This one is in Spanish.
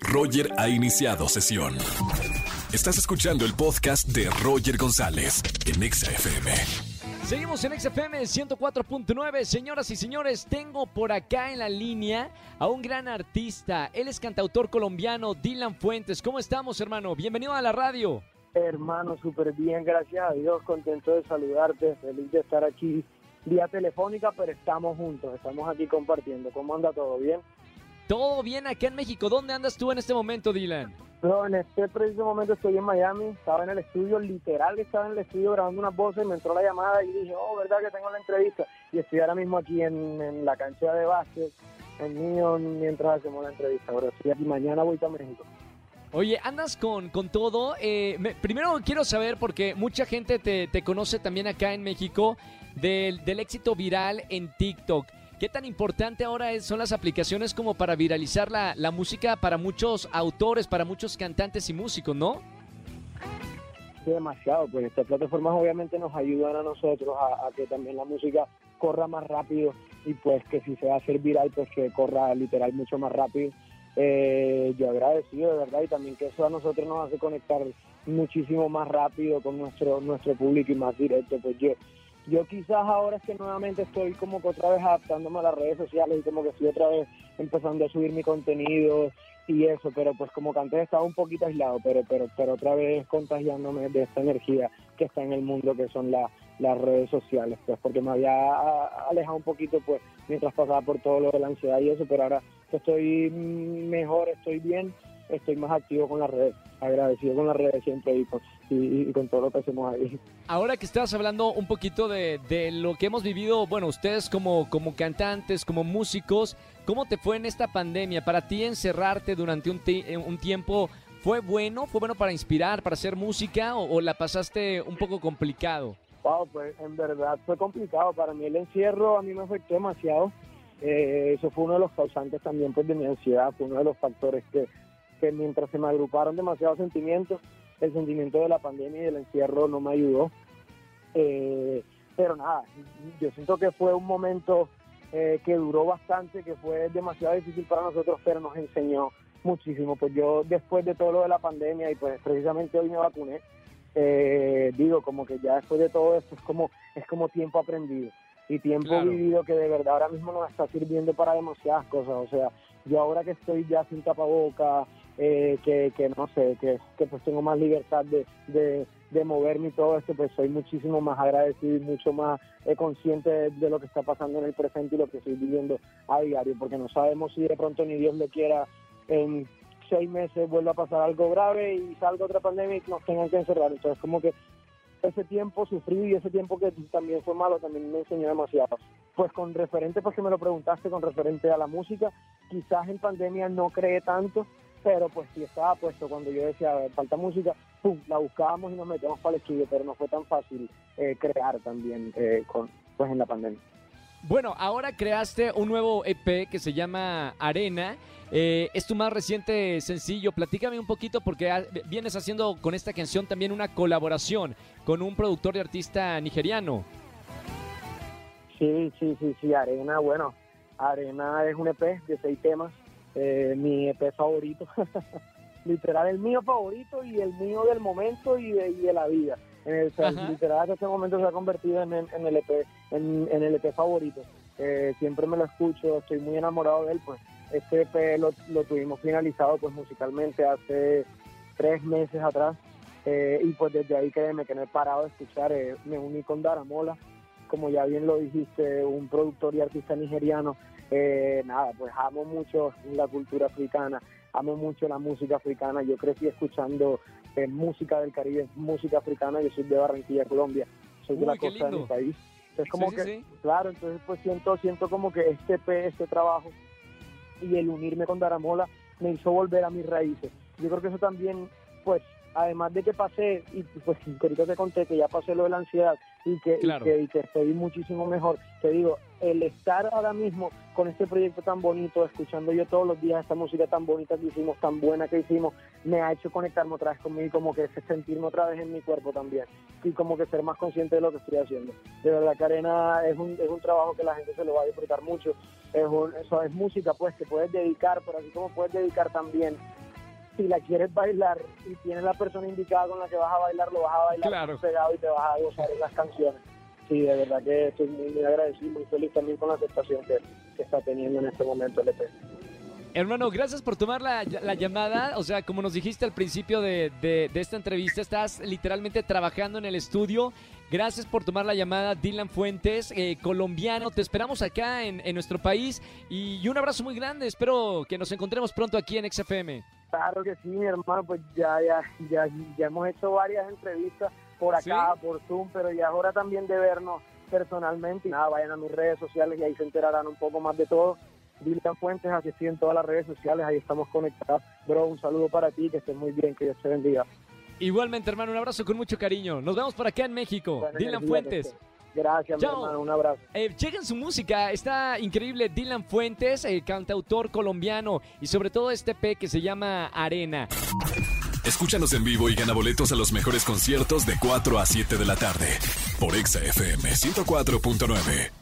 Roger ha iniciado sesión. Estás escuchando el podcast de Roger González en Exa FM. Seguimos en XFM 104.9. Señoras y señores, tengo por acá en la línea a un gran artista. Él es cantautor colombiano, Dylan Fuentes. ¿Cómo estamos, hermano? Bienvenido a la radio. Hermano, súper bien, gracias a Dios. Contento de saludarte. Feliz de estar aquí vía telefónica, pero estamos juntos. Estamos aquí compartiendo. ¿Cómo anda todo? ¿Bien? Todo bien acá en México. ¿Dónde andas tú en este momento, Dylan? En este preciso momento estoy en Miami, estaba en el estudio, literal estaba en el estudio grabando unas voces, me entró la llamada y dije, oh, ¿verdad que tengo la entrevista? Y estoy ahora mismo aquí en, la cancha de básquet, en mío, mientras hacemos la entrevista. Ahora sí, aquí mañana voy a México. Oye, andas con, con todo. Eh, primero quiero saber, porque mucha gente te, te conoce también acá en México, del, del éxito viral en TikTok. ¿Qué tan importante ahora son las aplicaciones como para viralizar la, la música para muchos autores, para muchos cantantes y músicos, no? Demasiado. Pues estas plataformas obviamente nos ayudan a nosotros a, que también la música corra más rápido y pues que si se va a hacer viral, pues que corra literal mucho más rápido. Eh, yo agradecido de verdad y también que eso a nosotros nos hace conectar muchísimo más rápido con nuestro nuestro público y más directo. Pues yo yo quizás ahora es que nuevamente estoy como que otra vez adaptándome a las redes sociales y como que estoy otra vez empezando a subir mi contenido y eso, pero pues como que antes estaba un poquito aislado, pero pero pero otra vez contagiándome de esta energía que está en el mundo que son las redes sociales, pues porque me había alejado un poquito pues mientras pasaba por todo lo de la ansiedad y eso, pero ahora estoy mejor, estoy bien, estoy más activo con las redes, agradecido con las redes siempre y con, y, con todo lo que hacemos ahí. Ahora que estás hablando un poquito de, de, lo que hemos vivido, bueno, ustedes como, como cantantes, como músicos, ¿cómo te fue en esta pandemia? Para ti encerrarte durante un, eh, un tiempo, ¿fue bueno? ¿Fue bueno para inspirar, para hacer música o, la pasaste un poco complicado? Wow, pues en verdad fue complicado. Para mí el encierro a mí me afectó demasiado. Eh, eso fue uno de los causantes también pues de mi ansiedad, fue uno de los factores que, que mientras se me agruparon demasiados sentimientos, el sentimiento de la pandemia y del encierro no me ayudó. Eh, pero nada, yo siento que fue un momento eh, que duró bastante, que fue demasiado difícil para nosotros, pero nos enseñó muchísimo. Pues yo después de todo lo de la pandemia y pues precisamente hoy me vacuné, eh, digo como que ya después de todo esto es como, es como tiempo aprendido y tiempo vivido que de verdad ahora mismo nos está sirviendo para demasiadas cosas. O sea, yo ahora que estoy ya sin tapaboca, eh, que, que, no sé, que, que, pues tengo más libertad de, de, moverme y todo esto, pues soy muchísimo más agradecido y mucho más eh, consciente de, lo que está pasando en el presente y lo que estoy viviendo a diario, porque no sabemos si de pronto ni Dios lo quiera en seis meses vuelva a pasar algo grave y salga otra pandemia y nos tengan que encerrar. Entonces como que ese tiempo sufrido y ese tiempo que también fue malo también me enseñó demasiado. Pues con referente, pues que me lo preguntaste, con referente a la música, quizás en pandemia no creé tanto, pero pues sí estaba puesto cuando yo decía, falta música, pum, la buscábamos y nos metíamos para el estudio, pero no fue tan fácil eh, crear también eh, con, pues en la pandemia. Bueno, ahora creaste un nuevo EP que se llama Arena. Eh, es tu más reciente sencillo. Platícame un poquito porque vienes haciendo con esta canción también una colaboración con un productor y artista nigeriano. Sí, sí, sí, sí, Arena, bueno, Arena es un EP de seis temas eh, mi EP favorito, literal el mío favorito y el mío del momento y de, la vida. En el, literal que este momento se ha convertido en, el EP, en, el EP favorito. Eh, siempre me lo escucho, estoy muy enamorado de él, pues. Este EP lo, tuvimos finalizado pues musicalmente hace tres meses atrás. Eh, y pues desde ahí créeme que no he parado de escuchar, me uní con Daramola, como ya bien lo dijiste, un productor y artista nigeriano eh, nada, pues amo mucho la cultura africana, amo mucho la música africana. Yo crecí escuchando eh, música del Caribe, música africana. Yo soy de Barranquilla, Colombia. Soy de la costa de mi país. Es como que, claro, entonces pues siento, siento como que este, este trabajo y el unirme con Daramola me hizo volver a mis raíces. Yo creo que eso también, pues, además de que pasé, y pues ahorita te conté que ya pasé lo de la ansiedad, y que, y que, estoy muchísimo mejor. Te digo, el estar ahora mismo con este proyecto tan bonito, escuchando yo todos los días esta música tan bonita que hicimos, tan buena que hicimos, me ha hecho conectarme otra vez conmigo y como que sentirme otra vez en mi cuerpo también y como que ser más consciente de lo que estoy haciendo. De verdad que Arena es un, es un trabajo que la gente se lo va a disfrutar mucho. Es, eso es música pues que puedes dedicar, pero así como puedes dedicar también si la quieres bailar y tienes la persona indicada con la que vas a bailar, lo vas a bailar Claro. pegado y te vas a gozar en las canciones. Sí, de verdad que estoy muy, muy agradecido, muy feliz también con la aceptación que, que está teniendo en este momento el EP. Hermano, gracias por tomar la, la llamada. O sea, como nos dijiste al principio de, de- de esta entrevista, estás literalmente trabajando en el estudio. Gracias por tomar la llamada, Dylan Fuentes, eh, colombiano. Te esperamos acá en, en nuestro país y, y un abrazo muy grande. Espero que nos encontremos pronto aquí en XFM. Claro que sí, mi hermano, pues ya, ya, ya, ya hemos hecho varias entrevistas por acá, por Zoom, pero ya es hora también de vernos personalmente. Y nada, vayan a mis redes sociales y ahí se enterarán un poco más de todo. Dylan Fuentes, así estoy en todas las redes sociales, ahí estamos conectados. Bro, un saludo para ti, que estés muy bien, que Dios te bendiga. Igualmente, hermano, un abrazo con mucho cariño. Nos vemos por acá en México. Dylan Fuentes. Gracias, Chao. mi hermano, un abrazo. Eh, chequen su música, está increíble Dylan Fuentes, eh, cantautor colombiano y sobre todo este P que se llama Arena. Escúchanos en vivo y gana boletos a los mejores conciertos de 4 a 7 de la tarde por Exa FM 104.9.